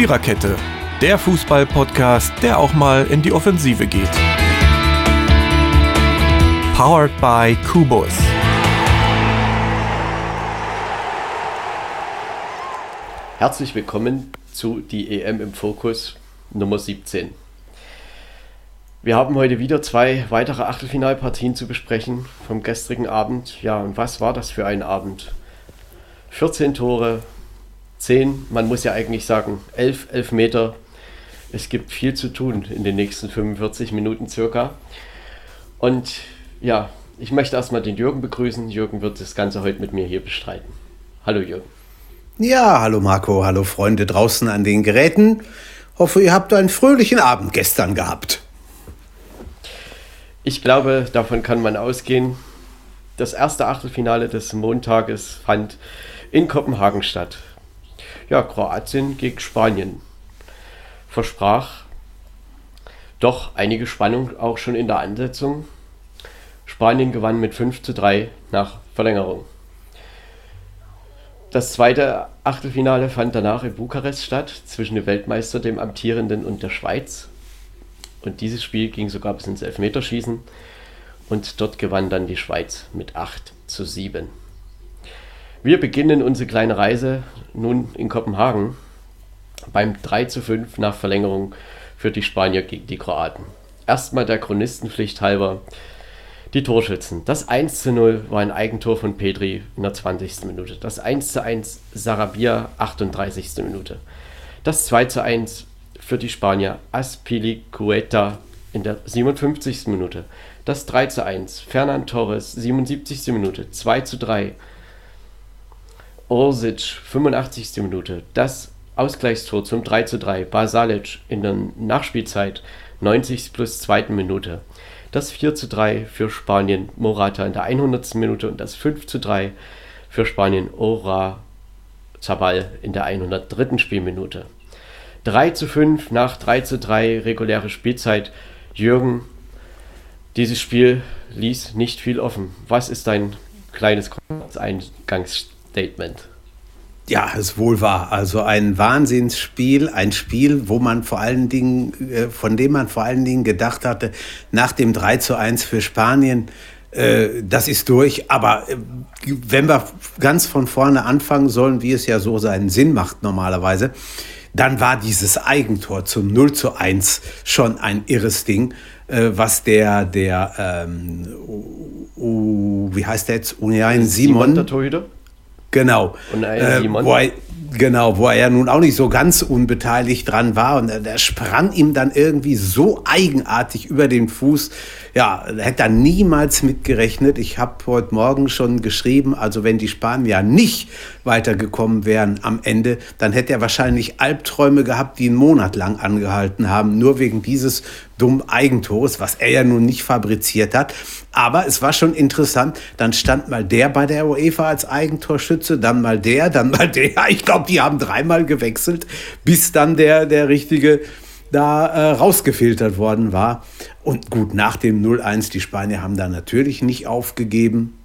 Viererkette, der Fußball-Podcast, der auch mal in die Offensive geht. Powered by Kubus. Herzlich willkommen zu die EM im Fokus Nummer 17. Wir haben heute wieder zwei weitere Achtelfinalpartien zu besprechen vom gestrigen Abend. Ja, und was war das für ein Abend? 14 Tore, 10, man muss ja eigentlich sagen 11, 11 Meter. Es gibt viel zu tun in den nächsten 45 Minuten circa. Und ja, ich möchte erstmal den Jürgen begrüßen. Jürgen wird das Ganze heute mit mir hier bestreiten. Hallo Jürgen. Ja, hallo Marco, hallo Freunde draußen an den Geräten. Hoffe, ihr habt einen fröhlichen Abend gestern gehabt. Ich glaube, davon kann man ausgehen. Das erste Achtelfinale des Montages fand in Kopenhagen statt. Ja, Kroatien gegen Spanien versprach doch einige Spannung auch schon in der Ansetzung. Spanien gewann mit 5 zu 3 nach Verlängerung. Das zweite Achtelfinale fand danach in Bukarest statt, zwischen dem Weltmeister, dem amtierenden und der Schweiz. Und dieses Spiel ging sogar bis ins Elfmeterschießen. Und dort gewann dann die Schweiz mit 8 zu 7. Wir beginnen unsere kleine Reise nun in Kopenhagen beim 3 zu 5 nach Verlängerung für die Spanier gegen die Kroaten. Erstmal der Chronistenpflicht halber die Torschützen. Das 1 zu 0 war ein Eigentor von Petri in der 20. Minute. Das 1 zu 1 Sarabia 38. Minute. Das 2 zu 1 für die Spanier Aspilicueta in der 57. Minute. Das 3 zu 1. Fernand Torres, 77. Minute. 2 zu 3. Orsic, 85. Minute. Das Ausgleichstor zum 3 zu 3. Basalic in der Nachspielzeit, 90. plus 2. Minute. Das 4 zu 3 für Spanien, Morata in der 100. Minute. Und das 5 zu 3 für Spanien, Ora Zabal in der 103. Spielminute. 3 zu 5 nach 3 zu 3 reguläre Spielzeit. Jürgen, dieses Spiel ließ nicht viel offen. Was ist dein kleines Eingangsstatement? Ja, es wohl war. Also ein Wahnsinnsspiel, ein Spiel, wo man vor allen Dingen, äh, von dem man vor allen Dingen gedacht hatte, nach dem 3 zu 1 für Spanien, äh, das ist durch. Aber äh, wenn wir ganz von vorne anfangen sollen, wie es ja so seinen Sinn macht normalerweise, dann war dieses Eigentor zum 0 zu 1 schon ein irres Ding, äh, was der, der ähm, wie heißt der jetzt? Union Simon. Simon der Torhüter? Genau. Äh, wo er, genau, wo er ja nun auch nicht so ganz unbeteiligt dran war. Und der sprang ihm dann irgendwie so eigenartig über den Fuß. Ja, hätte er niemals mitgerechnet. Ich habe heute Morgen schon geschrieben, also wenn die Spanier nicht weitergekommen wären am Ende, dann hätte er wahrscheinlich Albträume gehabt, die einen Monat lang angehalten haben, nur wegen dieses dummen Eigentores, was er ja nun nicht fabriziert hat. Aber es war schon interessant. Dann stand mal der bei der UEFA als Eigentorschütze, dann mal der, dann mal der. Ich glaube, die haben dreimal gewechselt, bis dann der, der richtige da äh, rausgefiltert worden war. Und gut, nach dem 0-1, die Spanier haben da natürlich nicht aufgegeben,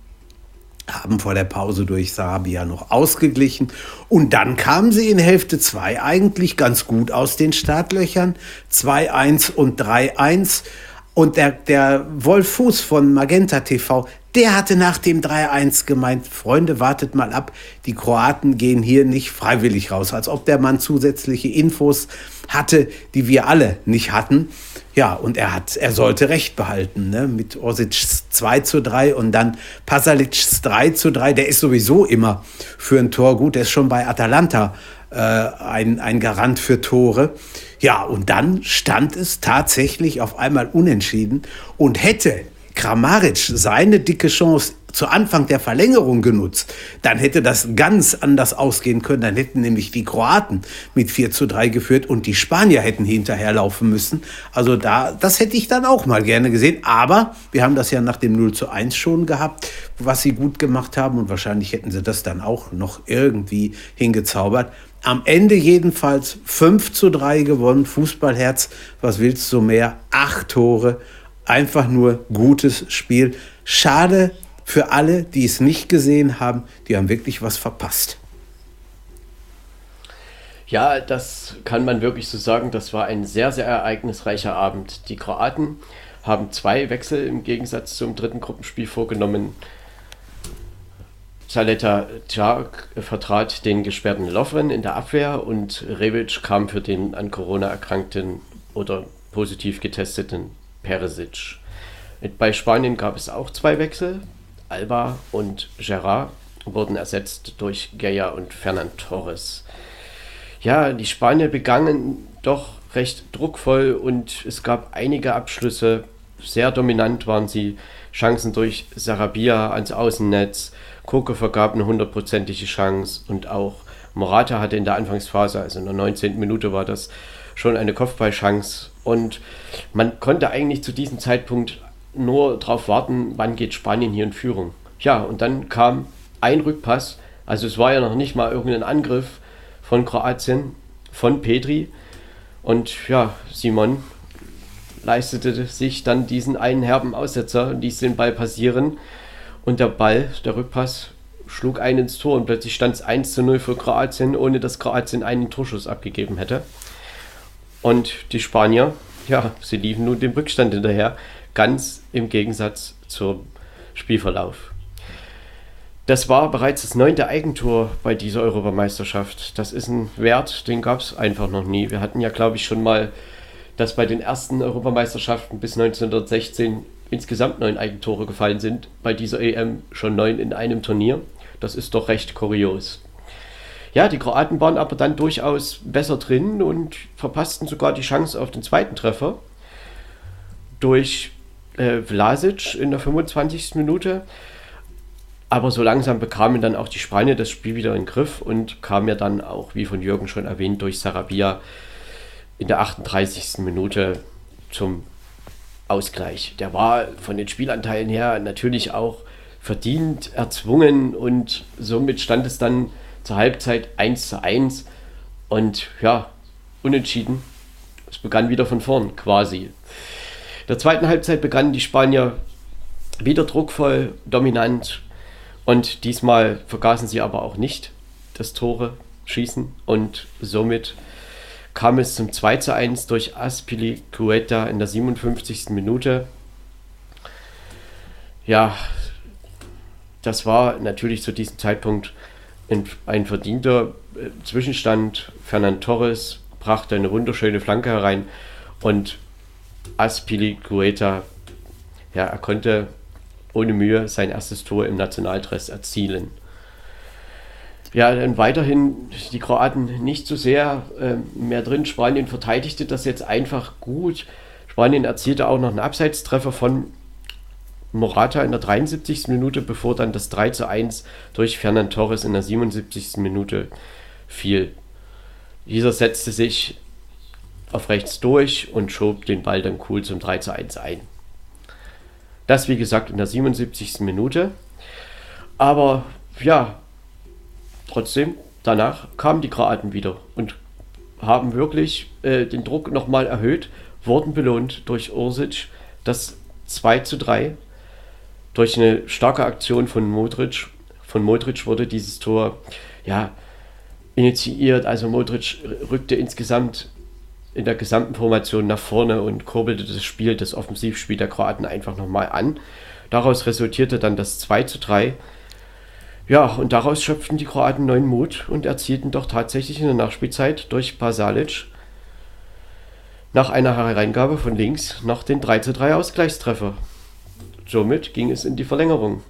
haben vor der Pause durch Sarabia noch ausgeglichen. Und dann kamen sie in Hälfte 2 eigentlich ganz gut aus den Startlöchern. 2-1 und 3-1. Und der, der Wolf Fuß von Magenta TV, der hatte nach dem 3-1 gemeint, Freunde, wartet mal ab, die Kroaten gehen hier nicht freiwillig raus, als ob der Mann zusätzliche Infos hatte, die wir alle nicht hatten. Ja, und er hat, er sollte Recht behalten, ne? Mit Orsic 2 zu 3 und dann Pasalic 3 zu 3. Der ist sowieso immer für ein Tor gut. Der ist schon bei Atalanta äh, ein, ein Garant für Tore. Ja, und dann stand es tatsächlich auf einmal unentschieden und hätte Kramaric seine dicke Chance zu Anfang der Verlängerung genutzt, dann hätte das ganz anders ausgehen können. Dann hätten nämlich die Kroaten mit 4 zu 3 geführt und die Spanier hätten hinterherlaufen müssen. Also da, das hätte ich dann auch mal gerne gesehen. Aber wir haben das ja nach dem 0 zu 1 schon gehabt, was sie gut gemacht haben und wahrscheinlich hätten sie das dann auch noch irgendwie hingezaubert. Am Ende jedenfalls 5 zu 3 gewonnen. Fußballherz, was willst du mehr? Acht Tore. Einfach nur gutes Spiel. Schade, für alle, die es nicht gesehen haben, die haben wirklich was verpasst. Ja, das kann man wirklich so sagen. Das war ein sehr, sehr ereignisreicher Abend. Die Kroaten haben zwei Wechsel im Gegensatz zum dritten Gruppenspiel vorgenommen. Saleta Czak vertrat den gesperrten Lovren in der Abwehr und Revic kam für den an Corona erkrankten oder positiv getesteten Peresic. Bei Spanien gab es auch zwei Wechsel. Alba und Gerard wurden ersetzt durch Geyer und Fernand Torres ja, die Spanier begangen doch recht druckvoll und es gab einige Abschlüsse. Sehr dominant waren sie. Chancen durch Sarabia ans Außennetz. Koke vergab eine hundertprozentige Chance und auch Morata hatte in der Anfangsphase, also in der 19. Minute war das, schon eine Kopfballchance. Und man konnte eigentlich zu diesem Zeitpunkt nur darauf warten, wann geht Spanien hier in Führung. Ja, und dann kam ein Rückpass. Also es war ja noch nicht mal irgendein Angriff von Kroatien, von Petri. Und ja, Simon leistete sich dann diesen einen herben Aussetzer ließ den Ball passieren. Und der Ball, der Rückpass, schlug ein ins Tor und plötzlich stand es 1 zu 0 für Kroatien, ohne dass Kroatien einen Torschuss abgegeben hätte. Und die Spanier, ja, sie liefen nun dem Rückstand hinterher, ganz im Gegensatz zum Spielverlauf. Das war bereits das neunte Eigentor bei dieser Europameisterschaft. Das ist ein Wert, den gab es einfach noch nie. Wir hatten ja, glaube ich, schon mal, dass bei den ersten Europameisterschaften bis 1916 insgesamt neun Eigentore gefallen sind. Bei dieser EM schon neun in einem Turnier. Das ist doch recht kurios. Ja, die Kroaten waren aber dann durchaus besser drin und verpassten sogar die Chance auf den zweiten Treffer durch äh, Vlasic in der 25. Minute. Aber so langsam bekamen dann auch die Spanier das Spiel wieder in den Griff und kamen ja dann auch, wie von Jürgen schon erwähnt, durch Sarabia in der 38. Minute zum Ausgleich. Der war von den Spielanteilen her natürlich auch verdient, erzwungen und somit stand es dann zur Halbzeit 1 zu 1 und ja, unentschieden. Es begann wieder von vorn quasi. Der zweiten Halbzeit begannen die Spanier wieder druckvoll, dominant, und diesmal vergaßen sie aber auch nicht das Tore schießen und somit kam es zum 2 zu 1 durch Aspilicueta in der 57. Minute. Ja, das war natürlich zu diesem Zeitpunkt ein verdienter äh, Zwischenstand. Fernand Torres brachte eine wunderschöne Flanke herein und Aspilicueta, ja, er konnte ohne Mühe sein erstes Tor im Nationaldress erzielen. Ja, dann weiterhin die Kroaten nicht so sehr äh, mehr drin. Spanien verteidigte das jetzt einfach gut. Spanien erzielte auch noch einen Abseitstreffer von Morata in der 73. Minute, bevor dann das 3 zu 1 durch Fernand Torres in der 77. Minute fiel. Dieser setzte sich auf rechts durch und schob den Ball dann cool zum 3 zu 1 ein. Das, wie gesagt, in der 77. Minute. Aber ja, trotzdem, danach kamen die Kroaten wieder und haben wirklich äh, den Druck nochmal erhöht, wurden belohnt durch Ursic, das 2 zu 3. Durch eine starke Aktion von Modric. Von Modric wurde dieses Tor ja, initiiert. Also Modric rückte insgesamt in der gesamten Formation nach vorne und kurbelte das Spiel, das Offensivspiel der Kroaten einfach nochmal an. Daraus resultierte dann das 2 zu 3. Ja, und daraus schöpften die Kroaten neuen Mut und erzielten doch tatsächlich in der Nachspielzeit durch Basalic nach einer Hereingabe von links noch den 3 zu 3 Ausgleichstreffer. Somit ging es in die Verlängerung.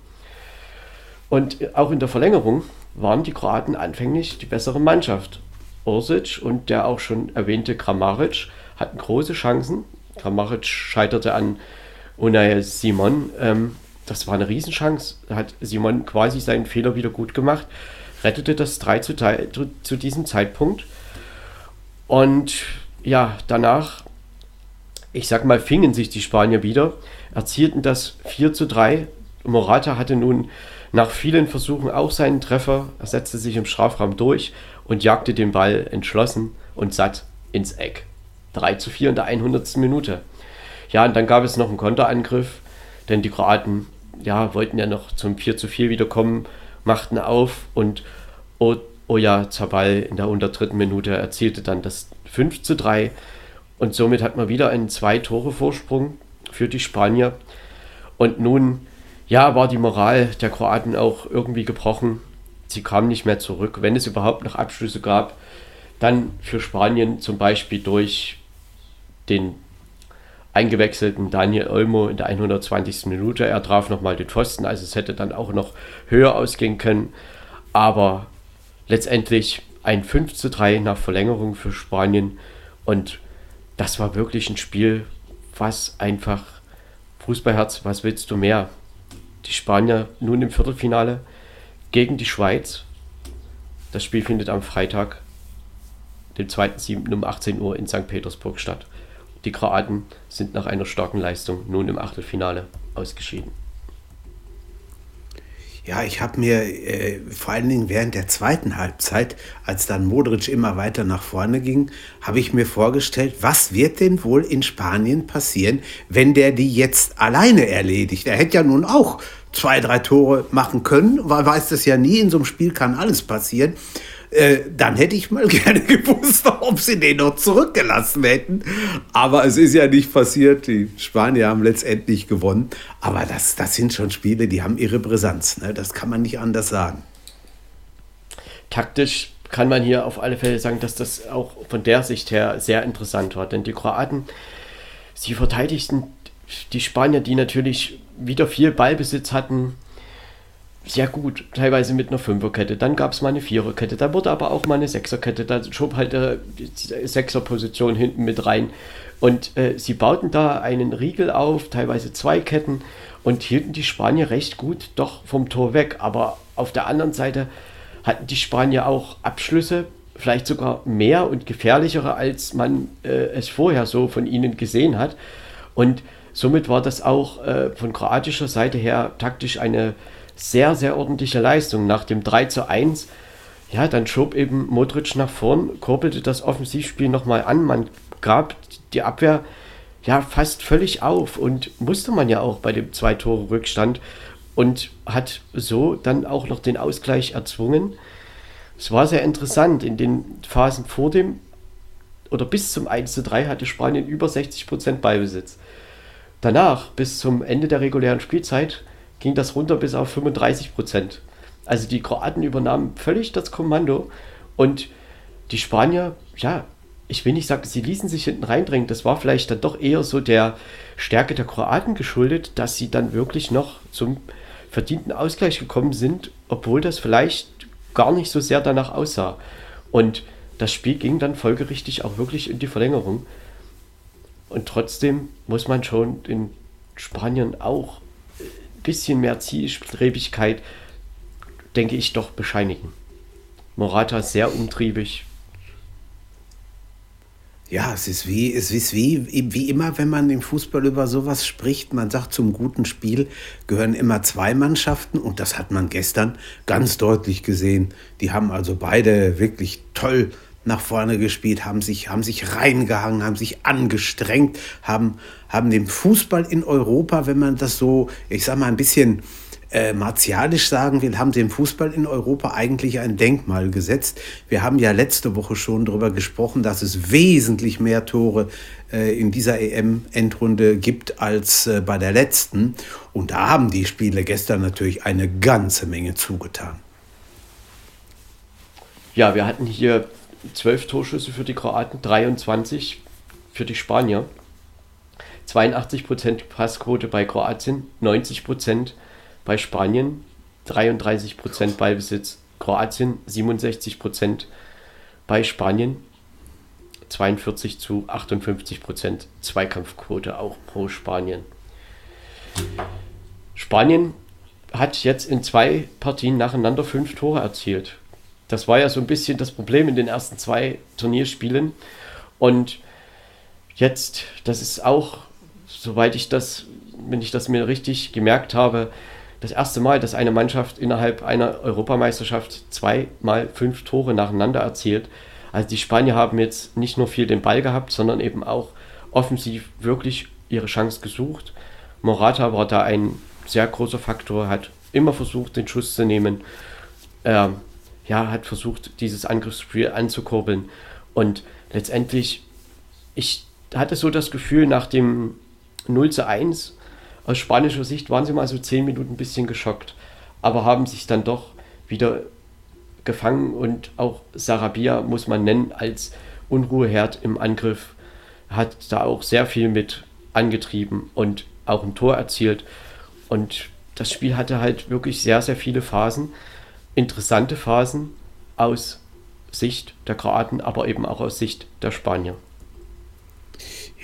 Und auch in der Verlängerung waren die Kroaten anfänglich die bessere Mannschaft. Orsic und der auch schon erwähnte Kramaric hatten große Chancen. Kramaric scheiterte an Unai Simon. Ähm, das war eine Riesenchance. Da hat Simon quasi seinen Fehler wieder gut gemacht, rettete das 3 zu 3 zu diesem Zeitpunkt. Und ja, danach, ich sag mal, fingen sich die Spanier wieder, erzielten das 4 zu 3. Morata hatte nun nach vielen Versuchen auch seinen Treffer, er setzte sich im Strafraum durch und jagte den Ball entschlossen und satt ins Eck. 3 zu 4 in der 100. Minute. Ja, und dann gab es noch einen Konterangriff, denn die Kroaten ja, wollten ja noch zum 4 zu 4 wiederkommen, machten auf und Oya Zabal in der 103. Minute erzielte dann das 5 zu 3 und somit hat man wieder einen Zwei-Tore-Vorsprung für die Spanier. Und nun, ja, war die Moral der Kroaten auch irgendwie gebrochen. Sie kamen nicht mehr zurück. Wenn es überhaupt noch Abschlüsse gab, dann für Spanien zum Beispiel durch den eingewechselten Daniel Olmo in der 120. Minute. Er traf nochmal den Pfosten, also es hätte dann auch noch höher ausgehen können. Aber letztendlich ein 5 zu 3 nach Verlängerung für Spanien. Und das war wirklich ein Spiel, was einfach Fußballherz, was willst du mehr? Die Spanier nun im Viertelfinale gegen die Schweiz. Das Spiel findet am Freitag, den 2.7. um 18 Uhr in St. Petersburg statt. Die Kroaten sind nach einer starken Leistung nun im Achtelfinale ausgeschieden. Ja, ich habe mir äh, vor allen Dingen während der zweiten Halbzeit, als dann Modric immer weiter nach vorne ging, habe ich mir vorgestellt, was wird denn wohl in Spanien passieren, wenn der die jetzt alleine erledigt? Er hätte ja nun auch zwei, drei Tore machen können, weil weiß das ja nie, in so einem Spiel kann alles passieren. Äh, dann hätte ich mal gerne gewusst, ob sie den noch zurückgelassen hätten. Aber es ist ja nicht passiert. Die Spanier haben letztendlich gewonnen. Aber das, das sind schon Spiele, die haben ihre Brisanz. Ne? Das kann man nicht anders sagen. Taktisch kann man hier auf alle Fälle sagen, dass das auch von der Sicht her sehr interessant war. Denn die Kroaten, sie verteidigten die Spanier, die natürlich wieder viel Ballbesitz hatten, sehr gut, teilweise mit einer Fünferkette. Dann gab es mal eine Viererkette, da wurde aber auch mal eine Sechserkette, da schob halt äh, die Sechserposition hinten mit rein. Und äh, sie bauten da einen Riegel auf, teilweise zwei Ketten und hielten die Spanier recht gut doch vom Tor weg. Aber auf der anderen Seite hatten die Spanier auch Abschlüsse, vielleicht sogar mehr und gefährlichere, als man äh, es vorher so von ihnen gesehen hat. Und somit war das auch äh, von kroatischer Seite her taktisch eine sehr, sehr ordentliche Leistung. Nach dem 3 zu 1, ja, dann schob eben Modric nach vorn, kurbelte das Offensivspiel nochmal an. Man gab die Abwehr ja fast völlig auf und musste man ja auch bei dem Zwei-Tore-Rückstand und hat so dann auch noch den Ausgleich erzwungen. Es war sehr interessant. In den Phasen vor dem oder bis zum 1 zu 3 hatte Spanien über 60 Prozent Ballbesitz. Danach, bis zum Ende der regulären Spielzeit, ging das runter bis auf 35 Prozent. Also die Kroaten übernahmen völlig das Kommando und die Spanier, ja, ich will nicht sagen, sie ließen sich hinten reindrängen. Das war vielleicht dann doch eher so der Stärke der Kroaten geschuldet, dass sie dann wirklich noch zum verdienten Ausgleich gekommen sind, obwohl das vielleicht gar nicht so sehr danach aussah. Und das Spiel ging dann folgerichtig auch wirklich in die Verlängerung. Und trotzdem muss man schon den Spaniern auch bisschen mehr Zielstrebigkeit, denke ich, doch bescheinigen. Morata ist sehr umtriebig. Ja, es ist wie, es ist wie, wie immer, wenn man im Fußball über sowas spricht. Man sagt, zum guten Spiel gehören immer zwei Mannschaften und das hat man gestern ganz deutlich gesehen. Die haben also beide wirklich toll nach vorne gespielt, haben sich, haben sich reingehangen, haben sich angestrengt, haben, haben den Fußball in Europa, wenn man das so, ich sag mal, ein bisschen äh, martialisch sagen will, haben dem Fußball in Europa eigentlich ein Denkmal gesetzt. Wir haben ja letzte Woche schon darüber gesprochen, dass es wesentlich mehr Tore äh, in dieser EM-Endrunde gibt als äh, bei der letzten. Und da haben die Spiele gestern natürlich eine ganze Menge zugetan. Ja, wir hatten hier 12 Torschüsse für die Kroaten, 23 für die Spanier. 82% Passquote bei Kroatien, 90% bei Spanien, 33% Ballbesitz Kroatien, 67% bei Spanien, 42 zu 58% Zweikampfquote auch pro Spanien. Spanien hat jetzt in zwei Partien nacheinander fünf Tore erzielt. Das war ja so ein bisschen das Problem in den ersten zwei Turnierspielen. Und jetzt, das ist auch, soweit ich das, wenn ich das mir richtig gemerkt habe, das erste Mal, dass eine Mannschaft innerhalb einer Europameisterschaft zweimal fünf Tore nacheinander erzielt. Also die Spanier haben jetzt nicht nur viel den Ball gehabt, sondern eben auch offensiv wirklich ihre Chance gesucht. Morata war da ein sehr großer Faktor, hat immer versucht, den Schuss zu nehmen. Ähm, ja, hat versucht, dieses Angriffsspiel anzukurbeln. Und letztendlich, ich hatte so das Gefühl, nach dem 0 zu 1, aus spanischer Sicht waren sie mal so 10 Minuten ein bisschen geschockt, aber haben sich dann doch wieder gefangen und auch Sarabia muss man nennen als Unruheherd im Angriff, hat da auch sehr viel mit angetrieben und auch ein Tor erzielt. Und das Spiel hatte halt wirklich sehr, sehr viele Phasen, interessante Phasen aus Sicht der Kroaten, aber eben auch aus Sicht der Spanier.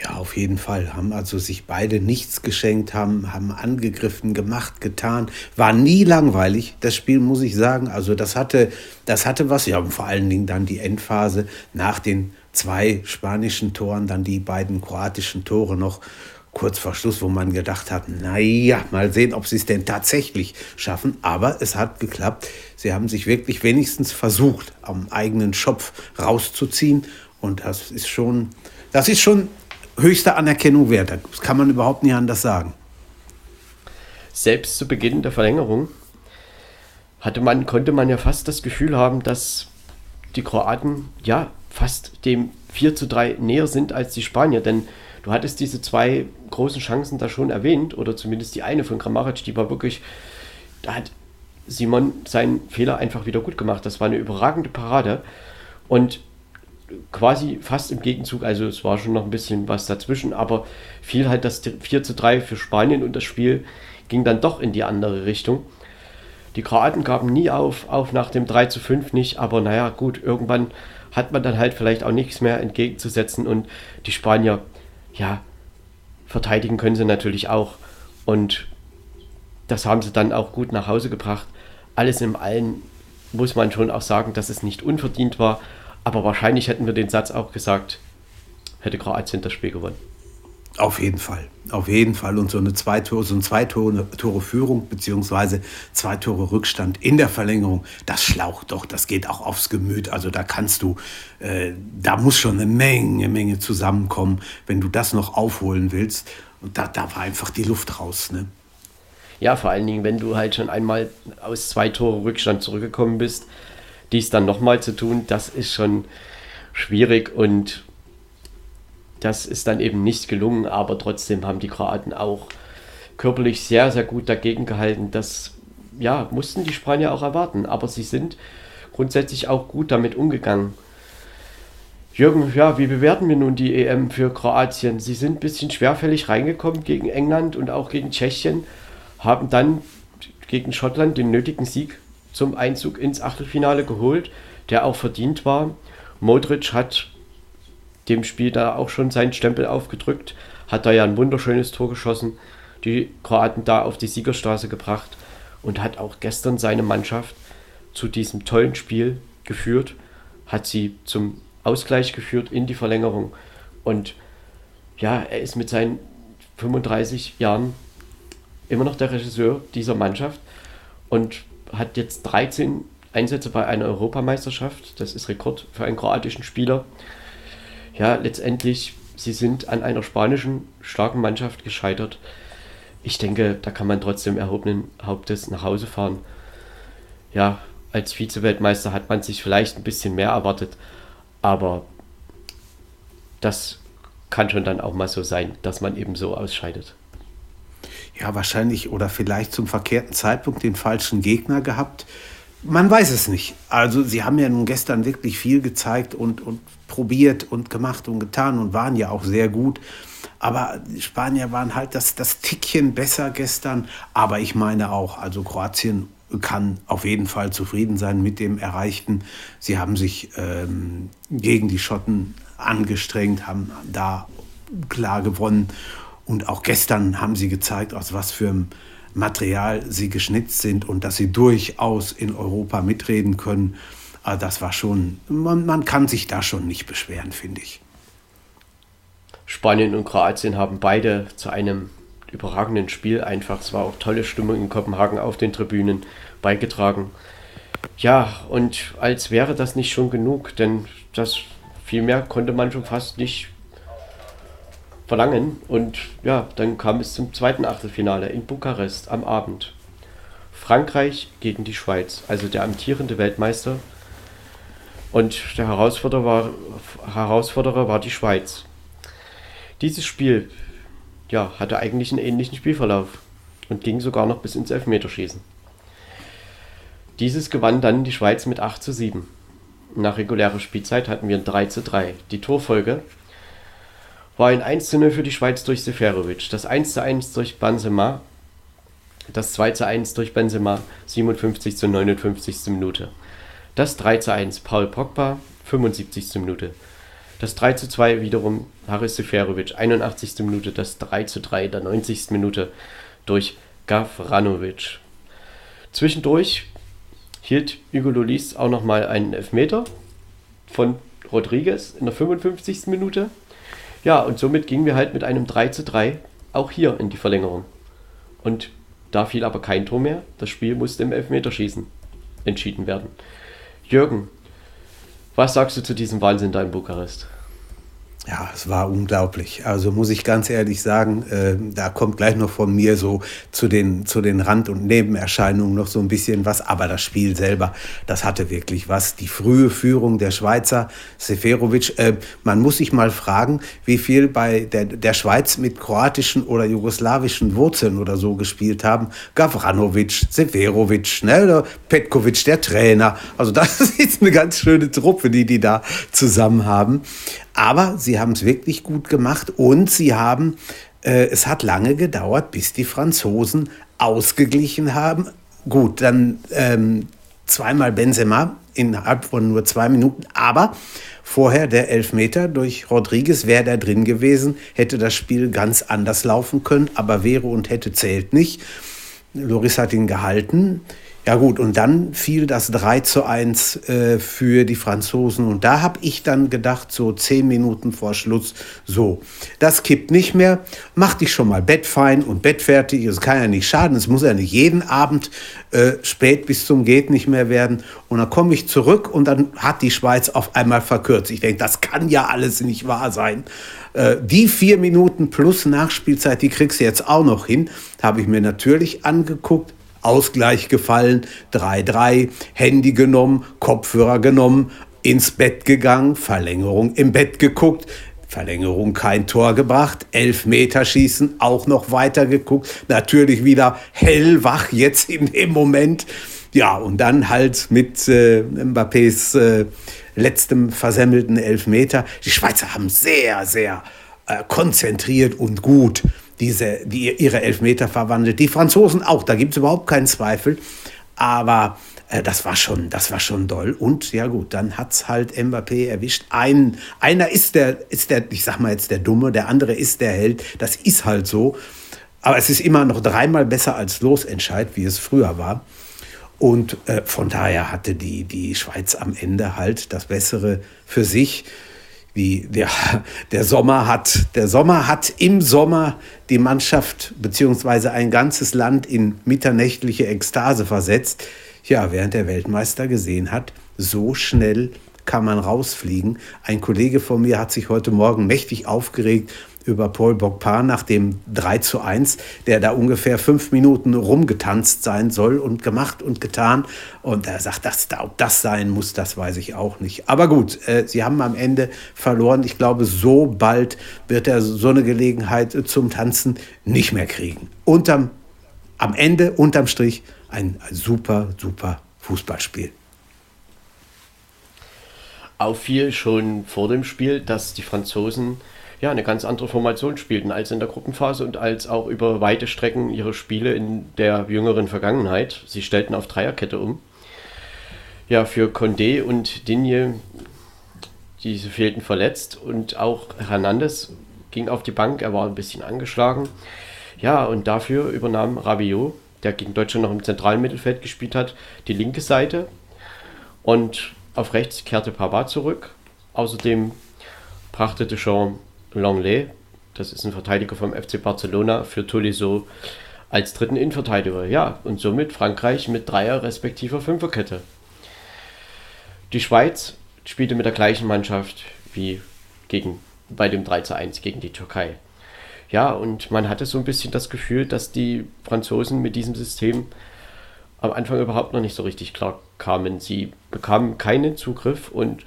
Ja, auf jeden Fall. Haben also sich beide nichts geschenkt, haben, haben angegriffen, gemacht, getan. War nie langweilig, das Spiel, muss ich sagen. Also das hatte, das hatte was. Ja, und vor allen Dingen dann die Endphase nach den zwei spanischen Toren, dann die beiden kroatischen Tore noch kurz vor Schluss, wo man gedacht hat, naja, mal sehen, ob sie es denn tatsächlich schaffen. Aber es hat geklappt. Sie haben sich wirklich wenigstens versucht, am eigenen Schopf rauszuziehen. Und das ist schon, das ist schon höchste Anerkennung wert. Das kann man überhaupt nicht anders sagen. Selbst zu Beginn der Verlängerung hatte man, konnte man ja fast das Gefühl haben, dass die Kroaten ja fast dem 4 zu 3 näher sind als die Spanier. Denn du hattest diese zwei großen Chancen da schon erwähnt, oder zumindest die eine von Kramaric, die war wirklich, da hat Simon seinen Fehler einfach wieder gut gemacht. Das war eine überragende Parade. Und quasi fast im Gegenzug, also es war schon noch ein bisschen was dazwischen, aber fiel halt das 4 zu 3 für Spanien und das Spiel ging dann doch in die andere Richtung. Die Kroaten gaben nie auf, auch nach dem 3 zu 5 nicht, aber naja, gut, irgendwann hat man dann halt vielleicht auch nichts mehr entgegenzusetzen und die Spanier, ja, verteidigen können sie natürlich auch und das haben sie dann auch gut nach Hause gebracht. Alles in allem muss man schon auch sagen, dass es nicht unverdient war, aber wahrscheinlich hätten wir den Satz auch gesagt, hätte Kroatien das Spiel gewonnen. Auf jeden Fall, auf jeden Fall. Und so eine zwei Tore, so ein zwei Tore, Tore Führung beziehungsweise zwei Tore Rückstand in der Verlängerung, das schlaucht doch, das geht auch aufs Gemüt. Also da kannst du, äh, da muss schon eine Menge, Menge zusammenkommen, wenn du das noch aufholen willst. Und da, da war einfach die Luft raus. Ne? Ja, vor allen Dingen, wenn du halt schon einmal aus zwei Tore Rückstand zurückgekommen bist, dies dann nochmal zu tun, das ist schon schwierig und das ist dann eben nicht gelungen, aber trotzdem haben die Kroaten auch körperlich sehr, sehr gut dagegen gehalten. Das ja, mussten die Spanier auch erwarten, aber sie sind grundsätzlich auch gut damit umgegangen. Jürgen, ja, wie bewerten wir nun die EM für Kroatien? Sie sind ein bisschen schwerfällig reingekommen gegen England und auch gegen Tschechien, haben dann gegen Schottland den nötigen Sieg zum Einzug ins Achtelfinale geholt, der auch verdient war. Modric hat dem Spiel da auch schon seinen Stempel aufgedrückt, hat da ja ein wunderschönes Tor geschossen, die Kroaten da auf die Siegerstraße gebracht und hat auch gestern seine Mannschaft zu diesem tollen Spiel geführt, hat sie zum Ausgleich geführt in die Verlängerung und ja, er ist mit seinen 35 Jahren immer noch der Regisseur dieser Mannschaft und hat jetzt 13 Einsätze bei einer Europameisterschaft. Das ist Rekord für einen kroatischen Spieler. Ja, letztendlich, sie sind an einer spanischen starken Mannschaft gescheitert. Ich denke, da kann man trotzdem erhobenen Hauptes nach Hause fahren. Ja, als Vize-Weltmeister hat man sich vielleicht ein bisschen mehr erwartet, aber das kann schon dann auch mal so sein, dass man eben so ausscheidet ja, wahrscheinlich oder vielleicht zum verkehrten Zeitpunkt den falschen Gegner gehabt. Man weiß es nicht. Also sie haben ja nun gestern wirklich viel gezeigt und, und probiert und gemacht und getan und waren ja auch sehr gut. Aber die Spanier waren halt das, das Tickchen besser gestern. Aber ich meine auch, also Kroatien kann auf jeden Fall zufrieden sein mit dem Erreichten. Sie haben sich ähm, gegen die Schotten angestrengt, haben da klar gewonnen. Und auch gestern haben sie gezeigt, aus was für einem Material sie geschnitzt sind und dass sie durchaus in Europa mitreden können. Also das war schon, man, man kann sich da schon nicht beschweren, finde ich. Spanien und Kroatien haben beide zu einem überragenden Spiel einfach, es war auch tolle Stimmung in Kopenhagen auf den Tribünen beigetragen. Ja, und als wäre das nicht schon genug, denn das viel mehr konnte man schon fast nicht verlangen. Und ja, dann kam es zum zweiten Achtelfinale in Bukarest am Abend. Frankreich gegen die Schweiz, also der amtierende Weltmeister. Und der Herausforderer war, Herausforderer war die Schweiz. Dieses Spiel ja, hatte eigentlich einen ähnlichen Spielverlauf und ging sogar noch bis ins Elfmeterschießen. Dieses gewann dann die Schweiz mit 8 zu 7. Nach regulärer Spielzeit hatten wir ein 3 zu 3. Die Torfolge war ein 1 zu 0 für die Schweiz durch Seferovic, das 1 zu 1 durch Benzema, das 2 zu 1 durch Benzema 57 zu 59. Minute, das 3 zu 1 Paul Pogba 75. Minute, das 3 zu 2 wiederum Haris Seferovic 81. Minute, das 3 zu 3 der 90. Minute durch Gavranovic. Zwischendurch hielt Hugo Lolis auch nochmal einen Elfmeter von Rodriguez in der 55. Minute. Ja, und somit gingen wir halt mit einem 3 zu 3 auch hier in die Verlängerung. Und da fiel aber kein Tor mehr. Das Spiel musste im Elfmeterschießen entschieden werden. Jürgen, was sagst du zu diesem Wahnsinn da in Bukarest? Ja, es war unglaublich. Also muss ich ganz ehrlich sagen, äh, da kommt gleich noch von mir so zu den, zu den Rand- und Nebenerscheinungen noch so ein bisschen was. Aber das Spiel selber, das hatte wirklich was. Die frühe Führung der Schweizer, Seferovic. Äh, man muss sich mal fragen, wie viel bei der, der Schweiz mit kroatischen oder jugoslawischen Wurzeln oder so gespielt haben. Gavranovic, Seferovic, ne, Petkovic, der Trainer. Also das ist eine ganz schöne Truppe, die die da zusammen haben. Aber sie haben es wirklich gut gemacht und sie haben, äh, es hat lange gedauert, bis die Franzosen ausgeglichen haben. Gut, dann ähm, zweimal Benzema innerhalb von nur zwei Minuten, aber vorher der Elfmeter durch Rodriguez wäre da drin gewesen, hätte das Spiel ganz anders laufen können, aber wäre und hätte zählt nicht. Loris hat ihn gehalten. Ja gut, und dann fiel das 3 zu 1 äh, für die Franzosen. Und da habe ich dann gedacht, so zehn Minuten vor Schluss, so, das kippt nicht mehr. Mach dich schon mal bettfein und bettfertig. Es kann ja nicht schaden. Es muss ja nicht jeden Abend äh, spät bis zum Geht nicht mehr werden. Und dann komme ich zurück und dann hat die Schweiz auf einmal verkürzt. Ich denke, das kann ja alles nicht wahr sein. Äh, die vier Minuten plus Nachspielzeit, die kriegst du jetzt auch noch hin. Habe ich mir natürlich angeguckt Ausgleich gefallen, 3-3, Handy genommen, Kopfhörer genommen, ins Bett gegangen, Verlängerung im Bett geguckt, Verlängerung kein Tor gebracht, Elfmeterschießen auch noch weiter geguckt, natürlich wieder hellwach jetzt in dem Moment. Ja, und dann halt mit äh, Mbappés äh, letztem versemmelten Elfmeter. Die Schweizer haben sehr, sehr äh, konzentriert und gut diese, die ihre Elfmeter verwandelt. Die Franzosen auch, da gibt es überhaupt keinen Zweifel. Aber äh, das war schon, das war schon doll. Und ja gut, dann hat es halt Mbappé erwischt. Ein, einer ist der, ist der, ich sag mal jetzt der Dumme, der andere ist der Held. Das ist halt so. Aber es ist immer noch dreimal besser als Losentscheid, wie es früher war. Und äh, von daher hatte die, die Schweiz am Ende halt das Bessere für sich wie der, der Sommer hat. Der Sommer hat im Sommer die Mannschaft bzw. ein ganzes Land in mitternächtliche Ekstase versetzt. Ja, während der Weltmeister gesehen hat, so schnell kann man rausfliegen. Ein Kollege von mir hat sich heute Morgen mächtig aufgeregt über Paul Bogpar nach dem 3 zu 1, der da ungefähr fünf Minuten rumgetanzt sein soll und gemacht und getan. Und er sagt, dass, ob das sein muss, das weiß ich auch nicht. Aber gut, äh, sie haben am Ende verloren. Ich glaube, so bald wird er so eine Gelegenheit zum Tanzen nicht mehr kriegen. Unterm, am Ende, unterm Strich, ein super, super Fußballspiel auffiel schon vor dem Spiel, dass die Franzosen ja, eine ganz andere Formation spielten als in der Gruppenphase und als auch über weite Strecken ihre Spiele in der jüngeren Vergangenheit. Sie stellten auf Dreierkette um. Ja, für Condé und Digne, diese fehlten verletzt und auch Hernandez ging auf die Bank, er war ein bisschen angeschlagen. Ja, und dafür übernahm Rabiot, der gegen Deutschland noch im zentralen Mittelfeld gespielt hat, die linke Seite und auf rechts kehrte Pavard zurück. Außerdem brachte Deschamps Longley, das ist ein Verteidiger vom FC Barcelona, für Tolisso als dritten Innenverteidiger. Ja, und somit Frankreich mit Dreier respektiver Fünferkette. Die Schweiz spielte mit der gleichen Mannschaft wie gegen, bei dem 3 zu 1 gegen die Türkei. Ja, und man hatte so ein bisschen das Gefühl, dass die Franzosen mit diesem System am Anfang überhaupt noch nicht so richtig klar kamen. Sie bekamen keinen Zugriff und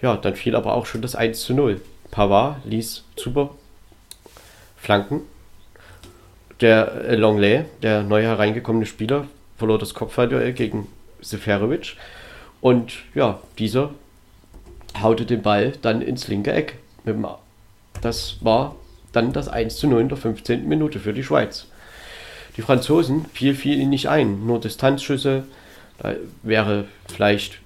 ja, dann fiel aber auch schon das 1 zu 0. Pavard ließ super flanken. Der äh, Longley, der neu hereingekommene Spieler, verlor das Kopfballduell gegen Seferovic und ja, dieser haute den Ball dann ins linke Eck. Das war dann das 1 zu 0 in der 15. Minute für die Schweiz. Die Franzosen fiel viel ihnen nicht ein, nur Distanzschüsse. Da wäre vielleicht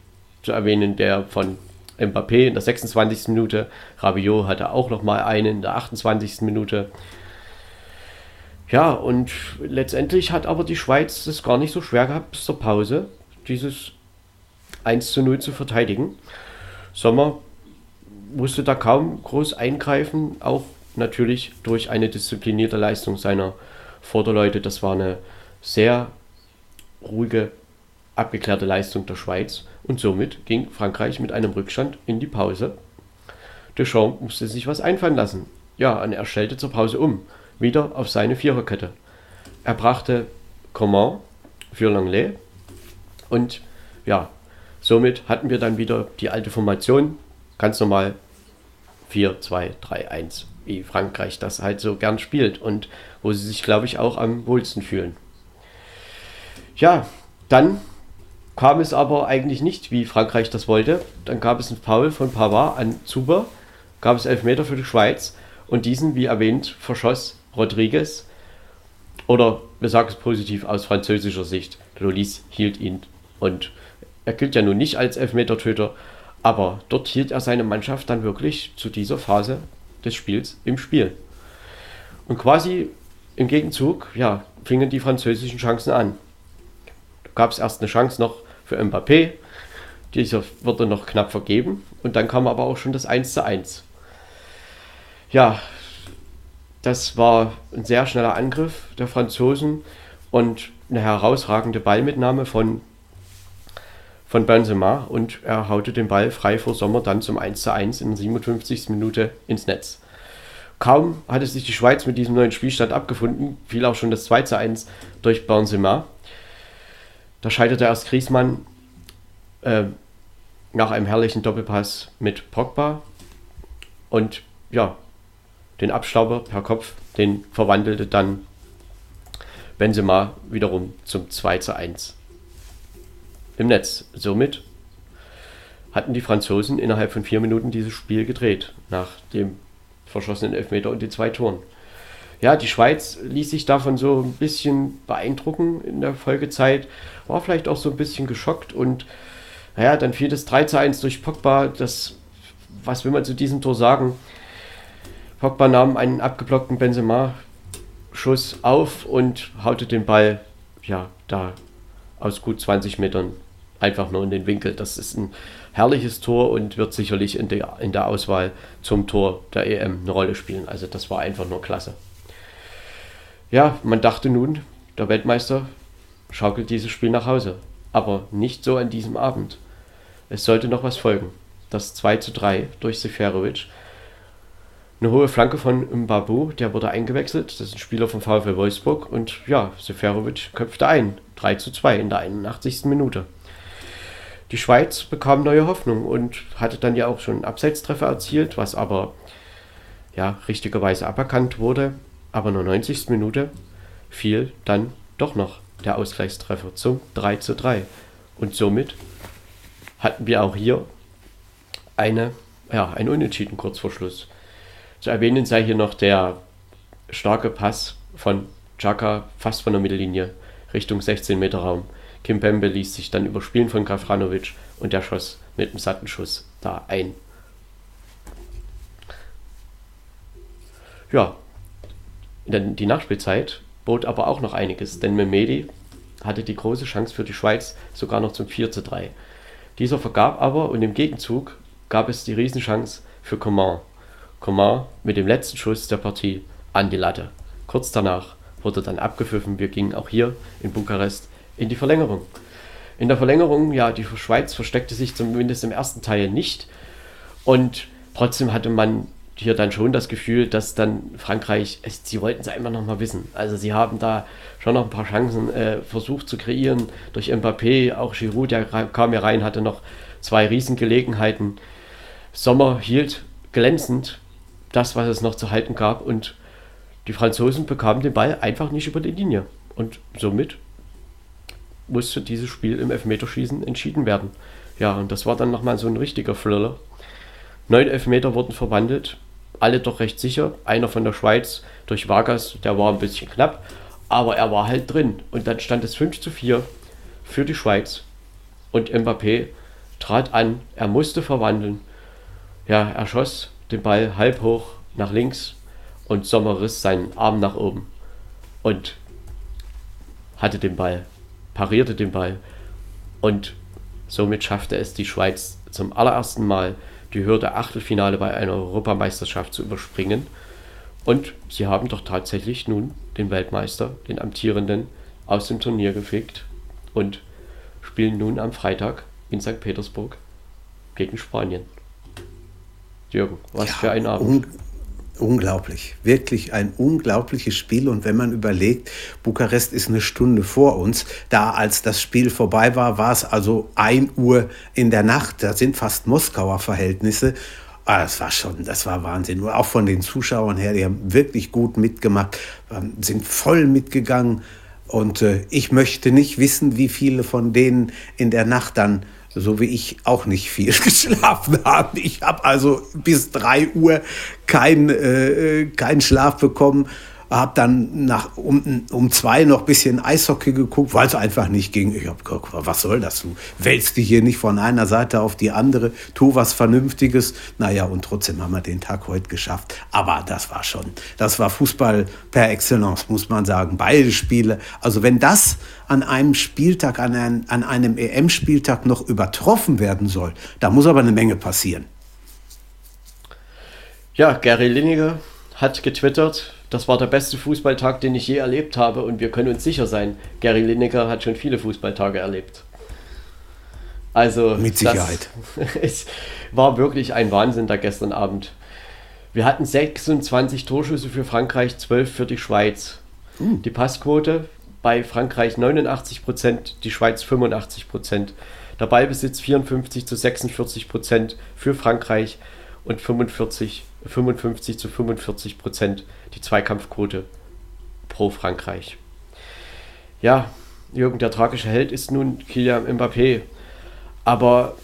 zu erwähnen der von Mbappé in der 26. Minute. Rabiot hatte auch noch mal einen in der 28. Minute. Ja, und letztendlich hat aber die Schweiz es gar nicht so schwer gehabt bis zur Pause, dieses 1 zu 0 zu verteidigen. Sommer musste da kaum groß eingreifen, auch natürlich durch eine disziplinierte Leistung seiner Vorderleute. Das war eine sehr ruhige, abgeklärte Leistung der Schweiz und somit ging Frankreich mit einem Rückstand in die Pause. Deschamps musste sich was einfallen lassen. Ja, und er stellte zur Pause um, wieder auf seine Viererkette. Er brachte Coman für Langlais und ja, somit hatten wir dann wieder die alte Formation, ganz normal 4, 2, 3, 1 wie Frankreich das halt so gern spielt und wo sie sich, glaube ich, auch am wohlsten fühlen. Ja, dann kam es aber eigentlich nicht, wie Frankreich das wollte. Dann gab es einen Foul von Pavard an Zuber, gab es Elfmeter für die Schweiz und diesen, wie erwähnt, verschoss Rodriguez. Oder wir sagen es positiv aus französischer Sicht, Lolis hielt ihn und er gilt ja nun nicht als Elfmetertöter, aber dort hielt er seine Mannschaft dann wirklich zu dieser Phase des Spiels im Spiel. Und quasi im Gegenzug, ja, fingen die französischen Chancen an. Da gab es erst eine Chance noch für Mbappé, dieser wurde noch knapp vergeben und dann kam aber auch schon das 1 zu 1. Ja, das war ein sehr schneller Angriff der Franzosen und eine herausragende Ballmitnahme von, von Benzema und er haute den Ball frei vor Sommer dann zum 1 zu 1 in der 57. Minute ins Netz. Kaum hatte sich die Schweiz mit diesem neuen Spielstand abgefunden, fiel auch schon das 2 zu 1 durch Benzema. Da scheiterte erst Griezmann äh, nach einem herrlichen Doppelpass mit Pogba und ja, den Abstauber per Kopf, den verwandelte dann Benzema wiederum zum 2 zu 1 im Netz. Somit hatten die Franzosen innerhalb von vier Minuten dieses Spiel gedreht, nach dem verschossenen Elfmeter und den zwei Toren. Ja, die Schweiz ließ sich davon so ein bisschen beeindrucken in der Folgezeit, war vielleicht auch so ein bisschen geschockt und naja, dann fiel das 3 zu 1 durch Pogba. Das, was will man zu diesem Tor sagen? Pogba nahm einen abgeblockten Benzema-Schuss auf und haute den Ball, ja, da aus gut 20 Metern einfach nur in den Winkel. Das ist ein herrliches Tor und wird sicherlich in der, in der Auswahl zum Tor der EM eine Rolle spielen. Also das war einfach nur klasse. Ja, man dachte nun, der Weltmeister schaukelt dieses Spiel nach Hause. Aber nicht so an diesem Abend. Es sollte noch was folgen. Das 2 zu 3 durch Seferovic. Eine hohe Flanke von Mbabu, der wurde eingewechselt. Das ist ein Spieler vom VfL Wolfsburg. Und ja, Seferovic köpfte ein. 3 zu 2 in der 81. Minute. Die Schweiz bekam neue Hoffnung und hatte dann ja auch schon einen Abseitstreffer erzielt, was aber ja richtigerweise aberkannt wurde. Aber in der 90. Minute fiel dann doch noch der Ausgleichstreffer zum 3 zu 3. Und somit hatten wir auch hier eine, ja, ein Unentschieden kurz vor Schluss. Zu erwähnen sei hier noch der starke Pass von Chaka fast von der Mittellinie Richtung 16 Meter Raum. Kim Pembe ließ sich dann überspielen von Grafranovic und der schoss mit einem satten Schuss da ein. Ja, die Nachspielzeit bot aber auch noch einiges, denn Memedi hatte die große Chance für die Schweiz sogar noch zum 4 zu 3. Dieser vergab aber und im Gegenzug gab es die Riesenchance für Coman. Coman mit dem letzten Schuss der Partie an die Latte. Kurz danach wurde dann abgepfiffen. Wir gingen auch hier in Bukarest in die Verlängerung. In der Verlängerung, ja, die Schweiz versteckte sich zumindest im ersten Teil nicht. Und trotzdem hatte man hier dann schon das Gefühl, dass dann Frankreich, sie wollten es einfach nochmal wissen. Also sie haben da schon noch ein paar Chancen äh, versucht zu kreieren durch Mbappé, auch Giroud, der kam ja rein, hatte noch zwei Riesengelegenheiten. Sommer hielt glänzend das, was es noch zu halten gab und die Franzosen bekamen den Ball einfach nicht über die Linie. Und somit musste dieses Spiel im Elfmeterschießen entschieden werden. Ja, und das war dann nochmal so ein richtiger Thriller. Neun Elfmeter wurden verwandelt, alle doch recht sicher. Einer von der Schweiz durch Vargas, der war ein bisschen knapp, aber er war halt drin. Und dann stand es 5 zu 4 für die Schweiz. Und Mbappé trat an, er musste verwandeln. Ja, er schoss den Ball halb hoch nach links und Sommer riss seinen Arm nach oben und hatte den Ball, parierte den Ball und somit schaffte es die Schweiz zum allerersten Mal die Hürde Achtelfinale bei einer Europameisterschaft zu überspringen. Und sie haben doch tatsächlich nun den Weltmeister, den amtierenden, aus dem Turnier gefegt und spielen nun am Freitag in St. Petersburg gegen Spanien. Jürgen, was ja, für ein Abend. Unglaublich, wirklich ein unglaubliches Spiel. Und wenn man überlegt, Bukarest ist eine Stunde vor uns, da als das Spiel vorbei war, war es also 1 Uhr in der Nacht. Da sind fast Moskauer Verhältnisse. Ah, das war schon, das war Wahnsinn. Auch von den Zuschauern her, die haben wirklich gut mitgemacht, ähm, sind voll mitgegangen. Und äh, ich möchte nicht wissen, wie viele von denen in der Nacht dann so wie ich auch nicht viel geschlafen habe. Ich habe also bis 3 Uhr keinen äh, kein Schlaf bekommen habe dann nach, um, um zwei noch ein bisschen Eishockey geguckt, weil es einfach nicht ging. Ich habe geguckt, was soll das? Du wälzt dich hier nicht von einer Seite auf die andere, tu was Vernünftiges. Naja, und trotzdem haben wir den Tag heute geschafft. Aber das war schon, das war Fußball per Excellence, muss man sagen. Beide Spiele. Also wenn das an einem Spieltag, an, ein, an einem EM-Spieltag noch übertroffen werden soll, da muss aber eine Menge passieren. Ja, Gary Lineker hat getwittert, das war der beste Fußballtag, den ich je erlebt habe und wir können uns sicher sein, Gary Lineker hat schon viele Fußballtage erlebt. Also mit Sicherheit. es war wirklich ein Wahnsinn da gestern Abend. Wir hatten 26 Torschüsse für Frankreich, 12 für die Schweiz. Uh. Die Passquote bei Frankreich 89 Prozent, die Schweiz 85 Prozent. Der Ballbesitz 54 zu 46 Prozent für Frankreich und 45, 55 zu 45 Prozent die Zweikampfquote pro Frankreich. Ja, Jürgen, der tragische Held ist nun Kylian Mbappé. Aber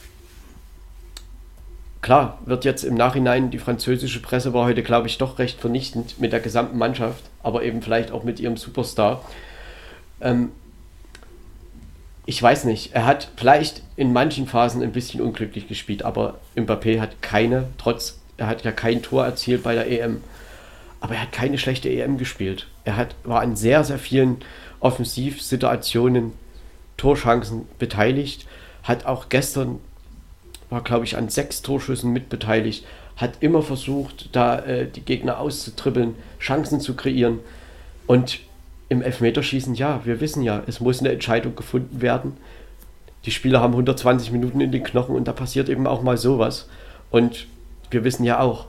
klar, wird jetzt im Nachhinein, die französische Presse war heute, glaube ich, doch recht vernichtend mit der gesamten Mannschaft, aber eben vielleicht auch mit ihrem Superstar. Ähm, ich weiß nicht, er hat vielleicht in manchen Phasen ein bisschen unglücklich gespielt, aber Mbappé hat keine, trotz, er hat ja kein Tor erzielt bei der EM aber er hat keine schlechte EM gespielt. Er hat, war an sehr, sehr vielen Offensivsituationen, Torchancen beteiligt, hat auch gestern, war glaube ich an sechs Torschüssen mitbeteiligt, hat immer versucht, da äh, die Gegner auszutribbeln, Chancen zu kreieren. Und im Elfmeterschießen, ja, wir wissen ja, es muss eine Entscheidung gefunden werden. Die Spieler haben 120 Minuten in den Knochen und da passiert eben auch mal sowas. Und wir wissen ja auch,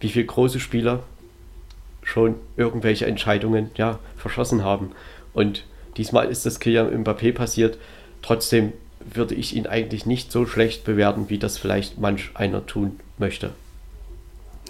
wie viele große Spieler schon irgendwelche Entscheidungen ja, verschossen haben. Und diesmal ist das Kylian Mbappé passiert. Trotzdem würde ich ihn eigentlich nicht so schlecht bewerten, wie das vielleicht manch einer tun möchte.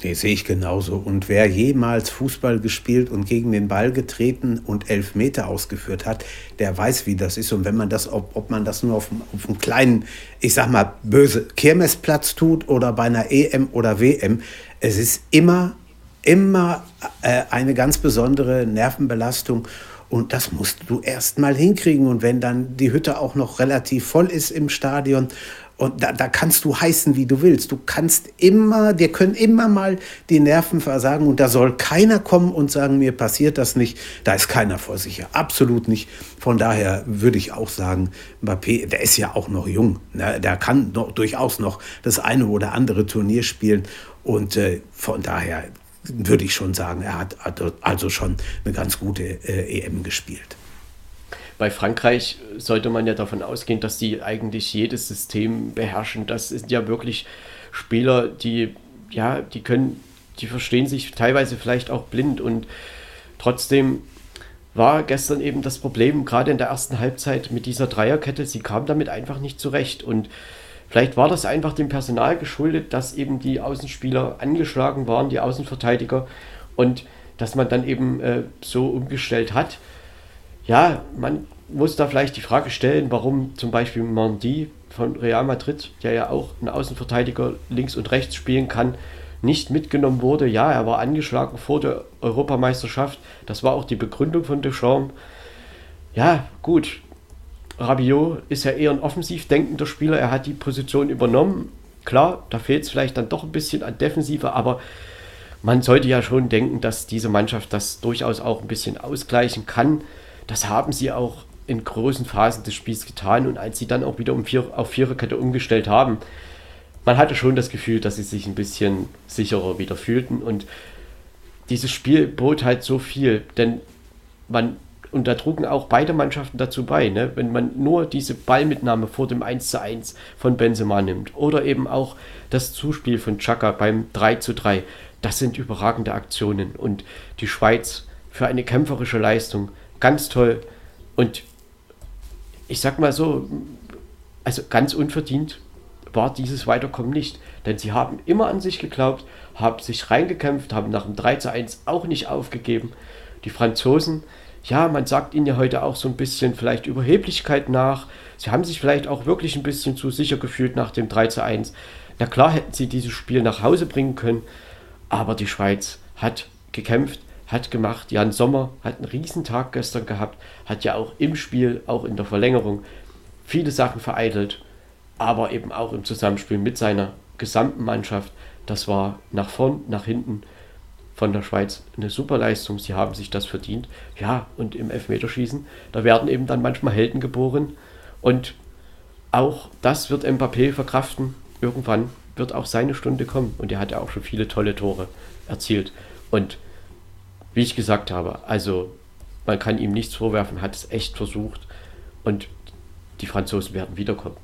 Nee, sehe ich genauso. Und wer jemals Fußball gespielt und gegen den Ball getreten und elf Meter ausgeführt hat, der weiß, wie das ist. Und wenn man das, ob, ob man das nur auf, auf einem kleinen, ich sag mal, böse Kirmesplatz tut oder bei einer EM oder WM, es ist immer immer äh, eine ganz besondere Nervenbelastung. Und das musst du erst mal hinkriegen. Und wenn dann die Hütte auch noch relativ voll ist im Stadion, und da, da kannst du heißen, wie du willst. Du kannst immer, dir können immer mal die Nerven versagen und da soll keiner kommen und sagen, mir passiert das nicht. Da ist keiner vor sicher. Absolut nicht. Von daher würde ich auch sagen, Mbappé, der ist ja auch noch jung. Ne? Der kann noch, durchaus noch das eine oder andere Turnier spielen. Und äh, von daher würde ich schon sagen, er hat also schon eine ganz gute äh, EM gespielt. Bei Frankreich sollte man ja davon ausgehen, dass sie eigentlich jedes System beherrschen. Das sind ja wirklich Spieler, die, ja, die können die verstehen sich teilweise vielleicht auch blind und trotzdem war gestern eben das Problem, gerade in der ersten Halbzeit mit dieser Dreierkette, sie kam damit einfach nicht zurecht und vielleicht war das einfach dem Personal geschuldet, dass eben die Außenspieler angeschlagen waren, die Außenverteidiger und dass man dann eben äh, so umgestellt hat. Ja, man muss da vielleicht die Frage stellen, warum zum Beispiel Mandi von Real Madrid, der ja auch einen Außenverteidiger links und rechts spielen kann, nicht mitgenommen wurde. Ja, er war angeschlagen vor der Europameisterschaft. Das war auch die Begründung von Deschamps. Ja, gut. Rabiot ist ja eher ein offensiv denkender Spieler. Er hat die Position übernommen. Klar, da fehlt es vielleicht dann doch ein bisschen an Defensive, aber man sollte ja schon denken, dass diese Mannschaft das durchaus auch ein bisschen ausgleichen kann. Das haben sie auch in großen Phasen des Spiels getan und als sie dann auch wieder um vier, auf Viererkette umgestellt haben, man hatte schon das Gefühl, dass sie sich ein bisschen sicherer wieder fühlten und dieses Spiel bot halt so viel, denn man, und da trugen auch beide Mannschaften dazu bei, ne? wenn man nur diese Ballmitnahme vor dem 1 zu 1 von Benzema nimmt oder eben auch das Zuspiel von Chaka beim 3 zu 3, das sind überragende Aktionen und die Schweiz für eine kämpferische Leistung ganz toll und ich sag mal so, also ganz unverdient war dieses Weiterkommen nicht. Denn sie haben immer an sich geglaubt, haben sich reingekämpft, haben nach dem 3 zu 1 auch nicht aufgegeben. Die Franzosen, ja, man sagt ihnen ja heute auch so ein bisschen vielleicht Überheblichkeit nach. Sie haben sich vielleicht auch wirklich ein bisschen zu sicher gefühlt nach dem 3 zu 1. Na klar hätten sie dieses Spiel nach Hause bringen können, aber die Schweiz hat gekämpft, hat gemacht. Jan Sommer hat einen Riesentag gestern gehabt, hat ja auch im Spiel, auch in der Verlängerung, viele Sachen vereitelt aber eben auch im Zusammenspiel mit seiner gesamten Mannschaft. Das war nach vorn, nach hinten von der Schweiz eine super Leistung. Sie haben sich das verdient. Ja, und im Elfmeterschießen, da werden eben dann manchmal Helden geboren. Und auch das wird Mbappé verkraften. Irgendwann wird auch seine Stunde kommen. Und er hat ja auch schon viele tolle Tore erzielt. Und wie ich gesagt habe, also man kann ihm nichts vorwerfen, hat es echt versucht. Und die Franzosen werden wiederkommen.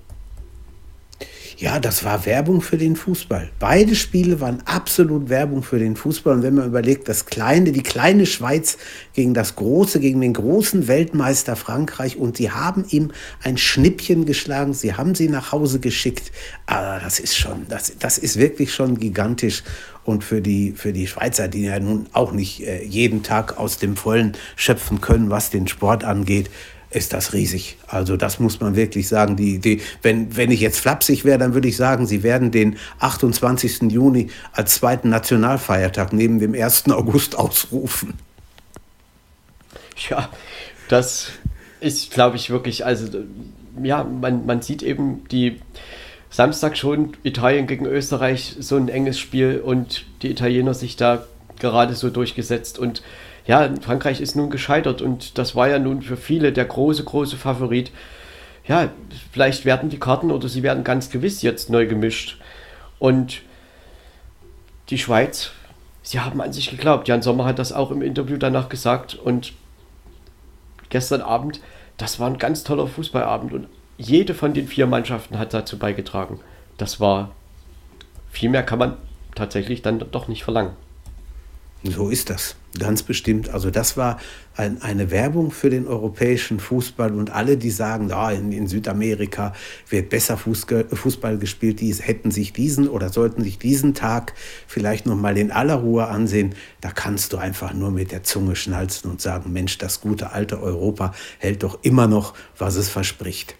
Ja, das war Werbung für den Fußball. Beide Spiele waren absolut Werbung für den Fußball. Und wenn man überlegt, das kleine, die kleine Schweiz gegen das große, gegen den großen Weltmeister Frankreich und sie haben ihm ein Schnippchen geschlagen, sie haben sie nach Hause geschickt. Aber das ist schon, das, das ist wirklich schon gigantisch. Und für die, für die Schweizer, die ja nun auch nicht äh, jeden Tag aus dem Vollen schöpfen können, was den Sport angeht, ist das riesig. Also das muss man wirklich sagen. Die, die, wenn, wenn ich jetzt flapsig wäre, dann würde ich sagen, sie werden den 28. Juni als zweiten Nationalfeiertag neben dem 1. August ausrufen. Ja, das ist, glaube ich, wirklich, also ja, man, man sieht eben die Samstag schon Italien gegen Österreich, so ein enges Spiel und die Italiener sich da gerade so durchgesetzt und ja, Frankreich ist nun gescheitert und das war ja nun für viele der große, große Favorit. Ja, vielleicht werden die Karten oder sie werden ganz gewiss jetzt neu gemischt. Und die Schweiz, sie haben an sich geglaubt. Jan Sommer hat das auch im Interview danach gesagt und gestern Abend, das war ein ganz toller Fußballabend und jede von den vier Mannschaften hat dazu beigetragen. Das war viel mehr kann man tatsächlich dann doch nicht verlangen. So ist das, ganz bestimmt. Also das war ein, eine Werbung für den europäischen Fußball und alle, die sagen, ah, in, in Südamerika wird besser Fußball gespielt, die hätten sich diesen oder sollten sich diesen Tag vielleicht noch mal in aller Ruhe ansehen. Da kannst du einfach nur mit der Zunge schnalzen und sagen, Mensch, das gute alte Europa hält doch immer noch, was es verspricht.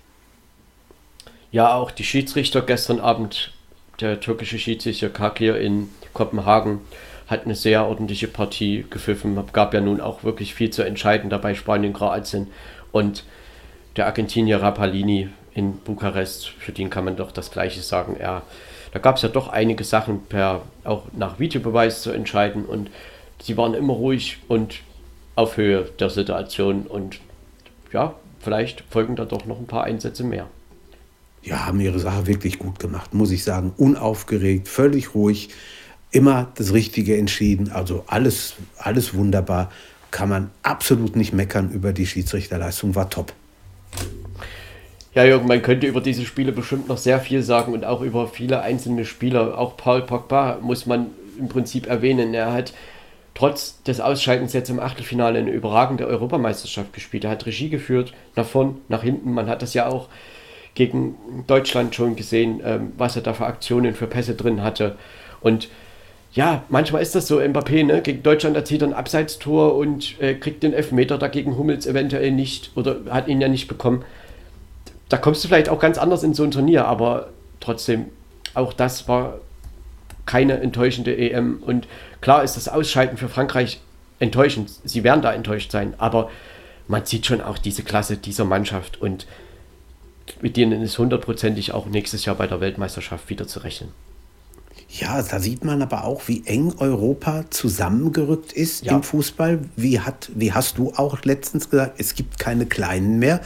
Ja, auch die Schiedsrichter gestern Abend, der türkische Schiedsrichter Kakir in Kopenhagen, hat eine sehr ordentliche Partie gepfiffen. Gab ja nun auch wirklich viel zu entscheiden dabei Spanien, Kroatien und der Argentinier Rapalini in Bukarest, für den kann man doch das Gleiche sagen. Er, da gab es ja doch einige Sachen per auch nach Videobeweis zu entscheiden und sie waren immer ruhig und auf Höhe der Situation und ja, vielleicht folgen da doch noch ein paar Einsätze mehr. Ja, haben ihre Sache wirklich gut gemacht, muss ich sagen. Unaufgeregt, völlig ruhig immer das Richtige entschieden. Also alles, alles wunderbar. Kann man absolut nicht meckern über die Schiedsrichterleistung, war top. Ja, Jürgen, man könnte über diese Spiele bestimmt noch sehr viel sagen und auch über viele einzelne Spieler. Auch Paul Pogba muss man im Prinzip erwähnen. Er hat trotz des Ausscheidens jetzt im Achtelfinale eine überragende Europameisterschaft gespielt. Er hat Regie geführt, nach vorn, nach hinten. Man hat das ja auch gegen Deutschland schon gesehen, ähm, was er da für Aktionen, für Pässe drin hatte. Und ja, manchmal ist das so, Mbappé, ne? gegen Deutschland erzielt er ein Abseitstor und äh, kriegt den Elfmeter dagegen Hummels eventuell nicht oder hat ihn ja nicht bekommen. Da kommst du vielleicht auch ganz anders in so ein Turnier, aber trotzdem, auch das war keine enttäuschende EM. Und klar ist das Ausscheiden für Frankreich enttäuschend. Sie werden da enttäuscht sein, aber man sieht schon auch diese Klasse dieser Mannschaft und mit denen ist hundertprozentig auch nächstes Jahr bei der Weltmeisterschaft wieder zu rechnen. Ja, da sieht man aber auch, wie eng Europa zusammengerückt ist ja. im Fußball. Wie, hat, wie hast du auch letztens gesagt, es gibt keine Kleinen mehr.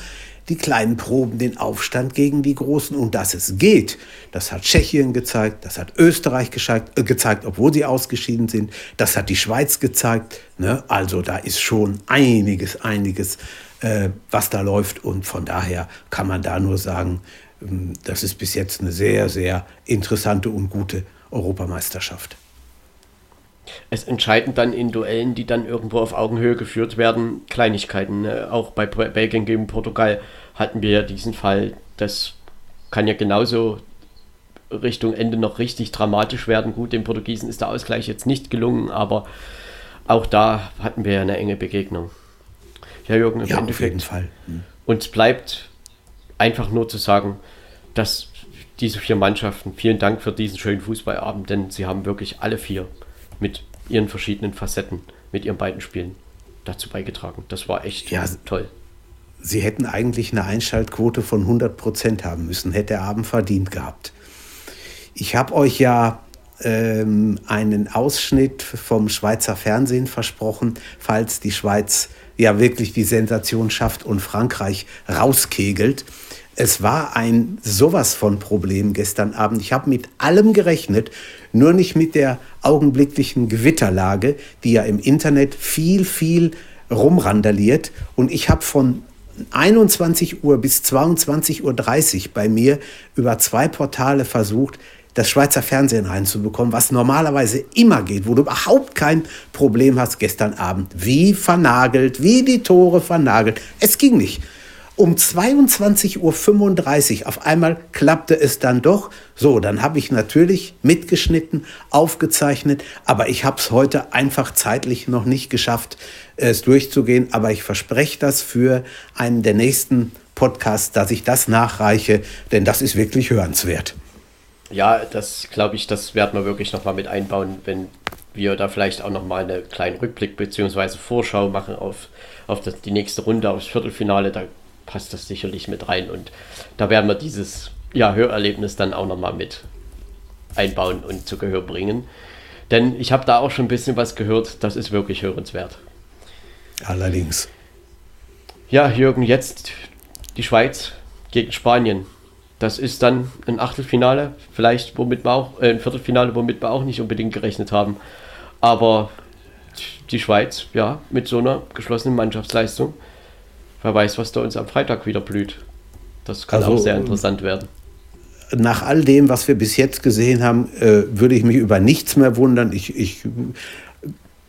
Die Kleinen proben den Aufstand gegen die Großen und dass es geht, das hat Tschechien gezeigt, das hat Österreich gezeigt, äh, gezeigt obwohl sie ausgeschieden sind, das hat die Schweiz gezeigt. Ne? Also da ist schon einiges, einiges, äh, was da läuft und von daher kann man da nur sagen, ähm, das ist bis jetzt eine sehr, sehr interessante und gute Europameisterschaft. Es entscheiden dann in Duellen, die dann irgendwo auf Augenhöhe geführt werden, Kleinigkeiten. Ne? Auch bei Belgien gegen Portugal hatten wir ja diesen Fall. Das kann ja genauso Richtung Ende noch richtig dramatisch werden. Gut, den Portugiesen ist der Ausgleich jetzt nicht gelungen, aber auch da hatten wir ja eine enge Begegnung. Ja, Jürgen, im ja, Endeffekt. Auf jeden Fall. Hm. Uns bleibt einfach nur zu sagen, dass diese vier Mannschaften. Vielen Dank für diesen schönen Fußballabend, denn sie haben wirklich alle vier mit ihren verschiedenen Facetten, mit ihren beiden Spielen dazu beigetragen. Das war echt ja, toll. Sie hätten eigentlich eine Einschaltquote von 100 Prozent haben müssen, hätte der Abend verdient gehabt. Ich habe euch ja ähm, einen Ausschnitt vom Schweizer Fernsehen versprochen, falls die Schweiz ja wirklich die Sensation schafft und Frankreich rauskegelt es war ein sowas von Problem gestern Abend. Ich habe mit allem gerechnet, nur nicht mit der augenblicklichen Gewitterlage, die ja im Internet viel, viel rumrandaliert. Und ich habe von 21 Uhr bis 22.30 Uhr bei mir über zwei Portale versucht, das Schweizer Fernsehen reinzubekommen, was normalerweise immer geht, wo du überhaupt kein Problem hast gestern Abend. Wie vernagelt, wie die Tore vernagelt. Es ging nicht. Um 22.35 Uhr auf einmal klappte es dann doch. So, dann habe ich natürlich mitgeschnitten, aufgezeichnet, aber ich habe es heute einfach zeitlich noch nicht geschafft, es durchzugehen. Aber ich verspreche das für einen der nächsten Podcasts, dass ich das nachreiche, denn das ist wirklich hörenswert. Ja, das glaube ich, das werden wir wirklich nochmal mit einbauen, wenn wir da vielleicht auch nochmal einen kleinen Rückblick bzw. Vorschau machen auf, auf das, die nächste Runde, aufs Viertelfinale. Da passt das sicherlich mit rein. Und da werden wir dieses ja, Hörerlebnis dann auch nochmal mit einbauen und zu Gehör bringen. Denn ich habe da auch schon ein bisschen was gehört, das ist wirklich hörenswert. Allerdings. Ja, Jürgen, jetzt die Schweiz gegen Spanien. Das ist dann ein Achtelfinale, vielleicht womit wir auch, äh, ein Viertelfinale, womit wir auch nicht unbedingt gerechnet haben. Aber die Schweiz, ja, mit so einer geschlossenen Mannschaftsleistung wer weiß, was da uns am Freitag wieder blüht. Das kann also, auch sehr interessant werden. Nach all dem, was wir bis jetzt gesehen haben, äh, würde ich mich über nichts mehr wundern. Ich, ich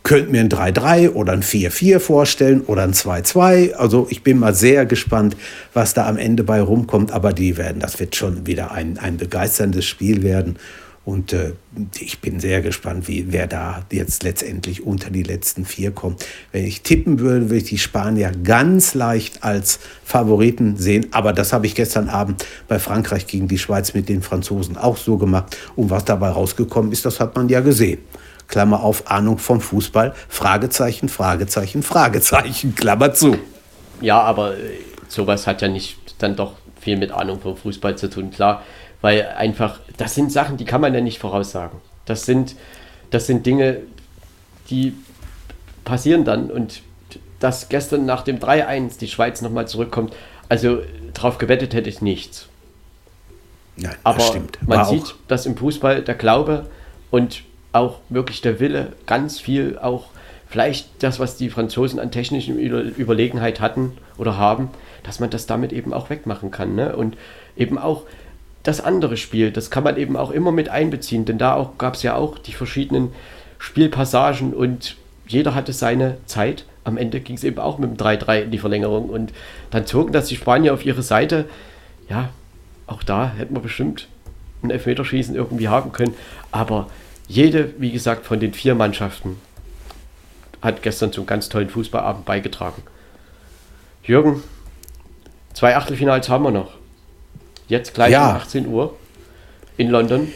könnte mir ein 3-3 oder ein 4-4 vorstellen oder ein 2-2. Also ich bin mal sehr gespannt, was da am Ende bei rumkommt. Aber die werden, das wird schon wieder ein, ein begeisterndes Spiel werden. Und äh, ich bin sehr gespannt, wie, wer da jetzt letztendlich unter die letzten vier kommt. Wenn ich tippen würde, würde ich die Spanier ganz leicht als Favoriten sehen. Aber das habe ich gestern Abend bei Frankreich gegen die Schweiz mit den Franzosen auch so gemacht. Und was dabei rausgekommen ist, das hat man ja gesehen. Klammer auf, Ahnung vom Fußball, Fragezeichen, Fragezeichen, Fragezeichen, Klammer zu. Ja, aber äh, sowas hat ja nicht dann doch viel mit Ahnung vom Fußball zu tun. Klar, weil einfach, das sind Sachen, die kann man ja nicht voraussagen. Das sind, das sind Dinge, die passieren dann. Und dass gestern nach dem 3-1 die Schweiz nochmal zurückkommt, also darauf gewettet hätte ich nichts. Nein, Aber man sieht, dass im Fußball der Glaube und auch wirklich der Wille ganz viel auch vielleicht das, was die Franzosen an technischen Überlegenheit hatten oder haben, dass man das damit eben auch wegmachen kann. Ne? Und eben auch das andere Spiel, das kann man eben auch immer mit einbeziehen, denn da gab es ja auch die verschiedenen Spielpassagen und jeder hatte seine Zeit. Am Ende ging es eben auch mit dem 3-3 in die Verlängerung und dann zogen das die Spanier auf ihre Seite. Ja, auch da hätten wir bestimmt ein Elfmeterschießen irgendwie haben können, aber jede, wie gesagt, von den vier Mannschaften hat gestern zum ganz tollen Fußballabend beigetragen. Jürgen, zwei Achtelfinals haben wir noch. Jetzt gleich ja. um 18 Uhr in London.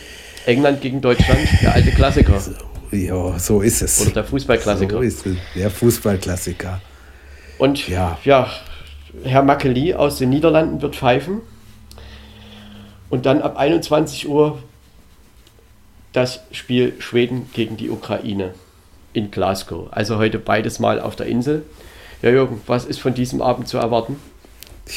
England gegen Deutschland, der alte Klassiker. Ja, so ist es. Oder der Fußballklassiker. So ist es, der Fußballklassiker. Und ja, ja Herr Makeli aus den Niederlanden wird pfeifen. Und dann ab 21 Uhr das Spiel Schweden gegen die Ukraine in Glasgow. Also heute beides mal auf der Insel. Ja, Jürgen, was ist von diesem Abend zu erwarten?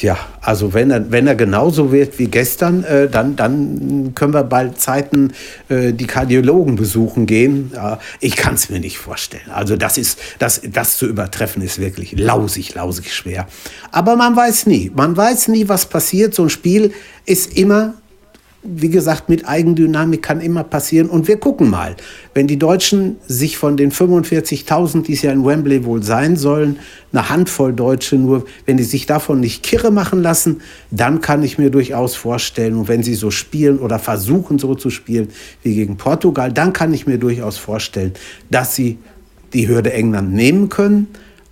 Ja, also wenn er, wenn er genauso wird wie gestern, äh, dann, dann können wir bald Zeiten äh, die Kardiologen besuchen gehen. Ja, ich kann es mir nicht vorstellen. Also das ist, das, das zu übertreffen ist wirklich lausig, lausig schwer. Aber man weiß nie. Man weiß nie, was passiert. So ein Spiel ist immer wie gesagt, mit Eigendynamik kann immer passieren. Und wir gucken mal, wenn die Deutschen sich von den 45.000, die es ja in Wembley wohl sein sollen, eine Handvoll Deutsche nur, wenn die sich davon nicht kirre machen lassen, dann kann ich mir durchaus vorstellen, und wenn sie so spielen oder versuchen so zu spielen wie gegen Portugal, dann kann ich mir durchaus vorstellen, dass sie die Hürde England nehmen können.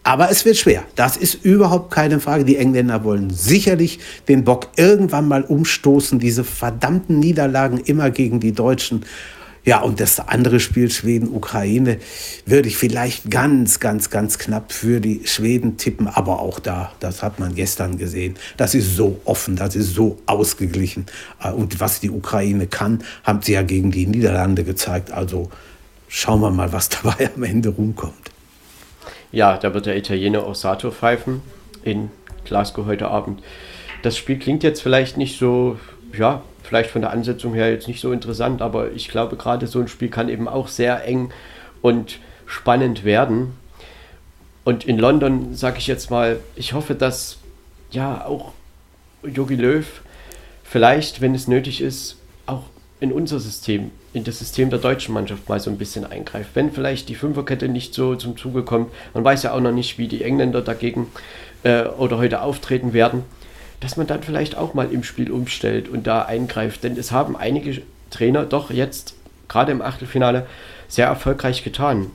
Aber es wird schwer. Das ist überhaupt keine Frage. Die Engländer wollen sicherlich den Bock irgendwann mal umstoßen. Diese verdammten Niederlagen immer gegen die Deutschen. Ja, und das andere Spiel Schweden-Ukraine würde ich vielleicht ganz, ganz, ganz knapp für die Schweden tippen. Aber auch da, das hat man gestern gesehen. Das ist so offen, das ist so ausgeglichen. Äh, und was die Ukraine kann, haben sie ja gegen die Niederlande gezeigt. Also schauen wir mal, was dabei am Ende rumkommt. Ja, da wird der Italiener Osato pfeifen in Glasgow heute Abend. Das Spiel klingt jetzt vielleicht nicht so, ja, vielleicht von der Ansetzung her jetzt nicht so interessant, aber ich glaube, gerade so ein Spiel kann eben auch sehr eng und spannend werden. Und in London sage ich jetzt mal, ich hoffe, dass ja auch Jogi Löw vielleicht, wenn es nötig ist, auch in unser System, in das System der deutschen Mannschaft mal so ein bisschen eingreift. Wenn vielleicht die Fünferkette nicht so zum Zuge kommt, man weiß ja auch noch nicht, wie die Engländer dagegen äh, oder heute auftreten werden, dass man dann vielleicht auch mal im Spiel umstellt und da eingreift. Denn es haben einige Trainer doch jetzt, gerade im Achtelfinale, sehr erfolgreich getan.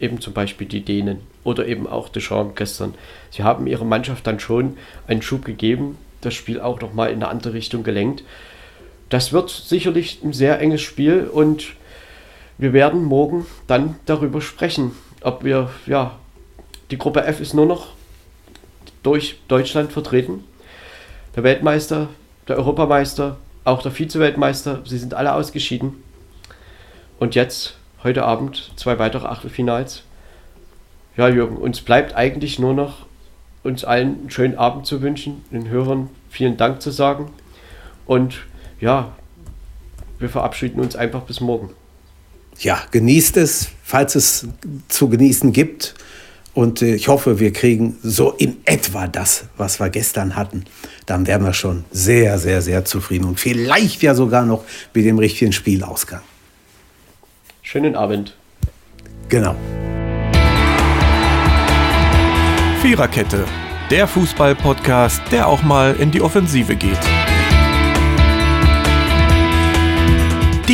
Eben zum Beispiel die Dänen oder eben auch Deschamps gestern. Sie haben ihrer Mannschaft dann schon einen Schub gegeben, das Spiel auch noch mal in eine andere Richtung gelenkt das wird sicherlich ein sehr enges Spiel und wir werden morgen dann darüber sprechen, ob wir, ja, die Gruppe F ist nur noch durch Deutschland vertreten. Der Weltmeister, der Europameister, auch der Vize-Weltmeister, sie sind alle ausgeschieden. Und jetzt, heute Abend, zwei weitere Achtelfinals. Ja, Jürgen, uns bleibt eigentlich nur noch, uns allen einen schönen Abend zu wünschen, den Hörern vielen Dank zu sagen und ja, wir verabschieden uns einfach bis morgen. Ja, genießt es, falls es zu genießen gibt. Und äh, ich hoffe, wir kriegen so in etwa das, was wir gestern hatten. Dann wären wir schon sehr, sehr, sehr zufrieden und vielleicht ja sogar noch mit dem richtigen Spielausgang. Schönen Abend. Genau. Viererkette, der Fußball-Podcast, der auch mal in die Offensive geht.